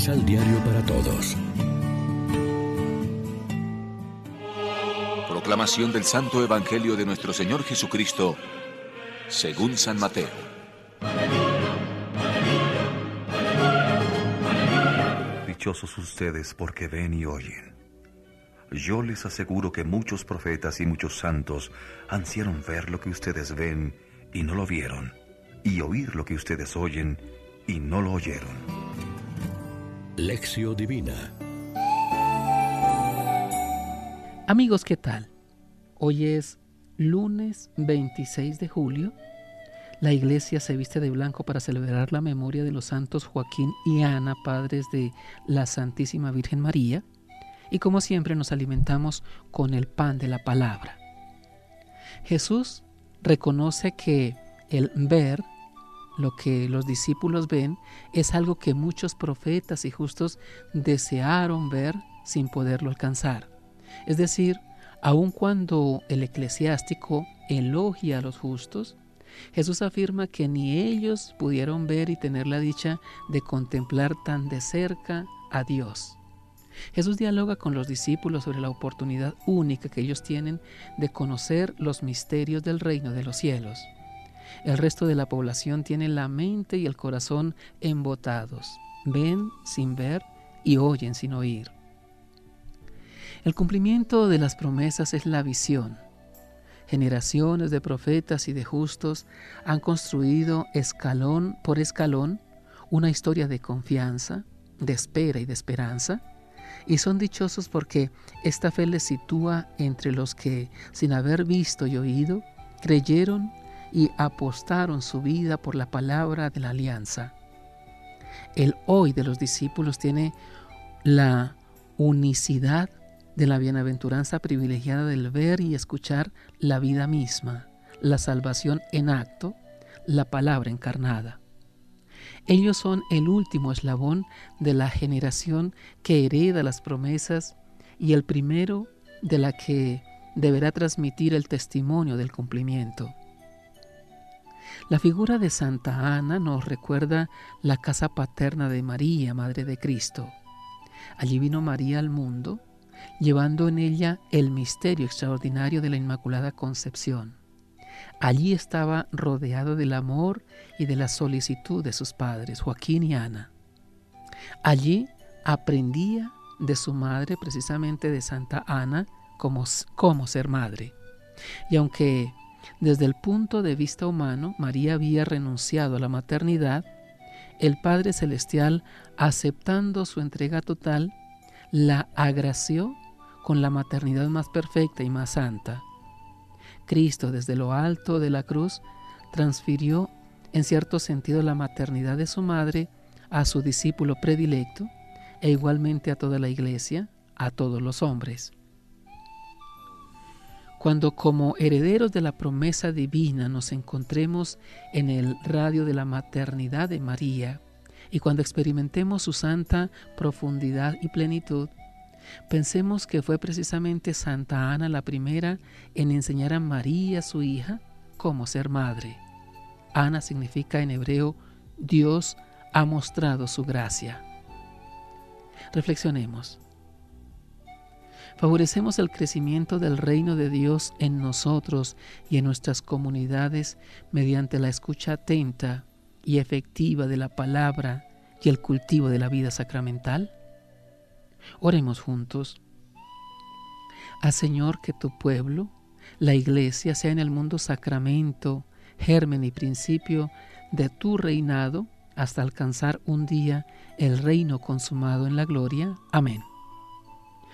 Misal Diario para Todos. Proclamación del Santo Evangelio de nuestro Señor Jesucristo, según San Mateo. Dichosos ustedes porque ven y oyen. Yo les aseguro que muchos profetas y muchos santos ansieron ver lo que ustedes ven y no lo vieron, y oír lo que ustedes oyen y no lo oyeron. Lección Divina Amigos, ¿qué tal? Hoy es lunes 26 de julio. La iglesia se viste de blanco para celebrar la memoria de los santos Joaquín y Ana, padres de la Santísima Virgen María. Y como siempre nos alimentamos con el pan de la palabra. Jesús reconoce que el ver, lo que los discípulos ven, es algo que muchos profetas y justos desearon ver sin poderlo alcanzar. Es decir, aun cuando el eclesiástico elogia a los justos, Jesús afirma que ni ellos pudieron ver y tener la dicha de contemplar tan de cerca a Dios. Jesús dialoga con los discípulos sobre la oportunidad única que ellos tienen de conocer los misterios del reino de los cielos. El resto de la población tiene la mente y el corazón embotados. Ven sin ver y oyen sin oír. El cumplimiento de las promesas es la visión. Generaciones de profetas y de justos han construido escalón por escalón una historia de confianza, de espera y de esperanza, y son dichosos porque esta fe les sitúa entre los que, sin haber visto y oído, creyeron y apostaron su vida por la palabra de la alianza. El hoy de los discípulos tiene la unicidad de la bienaventuranza privilegiada del ver y escuchar la vida misma, la salvación en acto, la palabra encarnada. Ellos son el último eslabón de la generación que hereda las promesas y el primero de la que deberá transmitir el testimonio del cumplimiento. La figura de Santa Ana nos recuerda la casa paterna de María, Madre de Cristo. Allí vino María al mundo, llevando en ella el misterio extraordinario de la Inmaculada Concepción. Allí estaba rodeado del amor y de la solicitud de sus padres, Joaquín y Ana. Allí aprendía de su madre, precisamente de Santa Ana, cómo, cómo ser madre. Y aunque desde el punto de vista humano María había renunciado a la maternidad, el Padre Celestial, aceptando su entrega total, la agració con la maternidad más perfecta y más santa. Cristo desde lo alto de la cruz transfirió en cierto sentido la maternidad de su madre a su discípulo predilecto e igualmente a toda la iglesia, a todos los hombres. Cuando como herederos de la promesa divina nos encontremos en el radio de la maternidad de María y cuando experimentemos su santa profundidad y plenitud, Pensemos que fue precisamente Santa Ana la primera en enseñar a María, su hija, cómo ser madre. Ana significa en hebreo Dios ha mostrado su gracia. Reflexionemos. Favorecemos el crecimiento del reino de Dios en nosotros y en nuestras comunidades mediante la escucha atenta y efectiva de la palabra y el cultivo de la vida sacramental. Oremos juntos. Haz Señor que tu pueblo, la iglesia, sea en el mundo sacramento, germen y principio de tu reinado hasta alcanzar un día el reino consumado en la gloria. Amén.